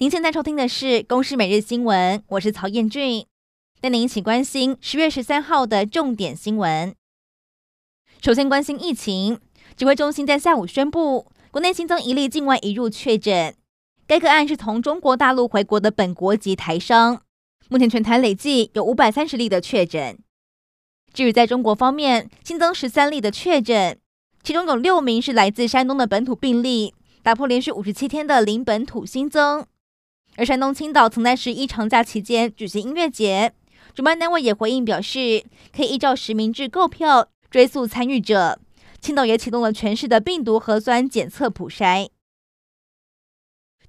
您现在收听的是《公视每日新闻》，我是曹彦俊，带您一起关心十月十三号的重点新闻。首先关心疫情，指挥中心在下午宣布，国内新增一例境外移入确诊，该个案是从中国大陆回国的本国籍台商。目前全台累计有五百三十例的确诊。至于在中国方面，新增十三例的确诊，其中有六名是来自山东的本土病例，打破连续五十七天的零本土新增。而山东青岛曾在十一长假期间举行音乐节，主办单位也回应表示，可以依照实名制购票追溯参与者。青岛也启动了全市的病毒核酸检测普筛。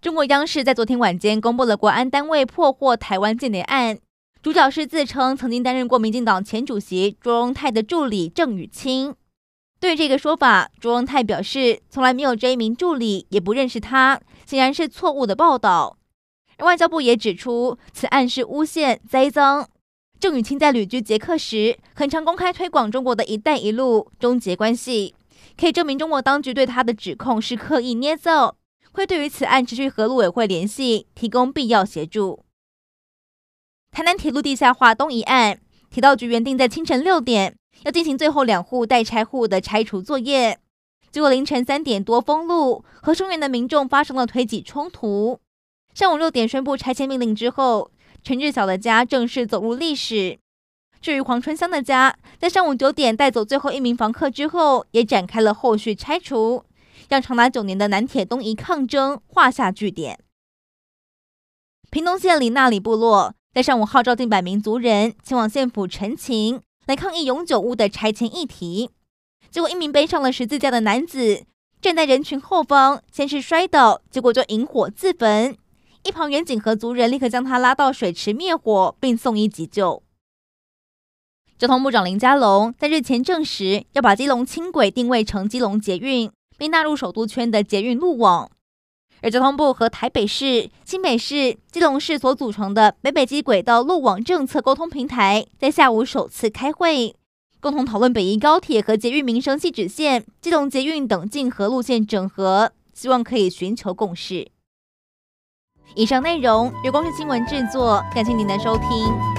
中国央视在昨天晚间公布了国安单位破获台湾间谍案，主角是自称曾经担任过民进党前主席卓荣泰的助理郑宇清。对这个说法，卓荣泰表示从来没有这一名助理，也不认识他，显然是错误的报道。外交部也指出，此案是诬陷栽赃。郑宇清在旅居捷克时，很常公开推广中国的一带一路终结关系，可以证明中国当局对他的指控是刻意捏造，会对于此案持续和陆委会联系，提供必要协助。台南铁路地下化东移案，铁道局原定在清晨六点要进行最后两户待拆户的拆除作业，结果凌晨三点多封路，和松原的民众发生了推挤冲突。上午六点宣布拆迁命令之后，陈志晓的家正式走入历史。至于黄春香的家，在上午九点带走最后一名房客之后，也展开了后续拆除，让长达九年的南铁东移抗争画下句点。屏东县里纳里部落在上午号召近百名族人前往县府陈情，来抗议永久屋的拆迁议题。结果，一名背上了十字架的男子站在人群后方，先是摔倒，结果就引火自焚。一旁远景和族人立刻将他拉到水池灭火，并送医急救。交通部长林佳龙在日前证实，要把基隆轻轨定位成基隆捷运，并纳入首都圈的捷运路网。而交通部和台北市、新北市、基隆市所组成的北北基轨道路网政策沟通平台，在下午首次开会，共同讨论北宜高铁和捷运民生汐止线、基隆捷运等竞合路线整合，希望可以寻求共识。以上内容由光视新闻制作，感谢您的收听。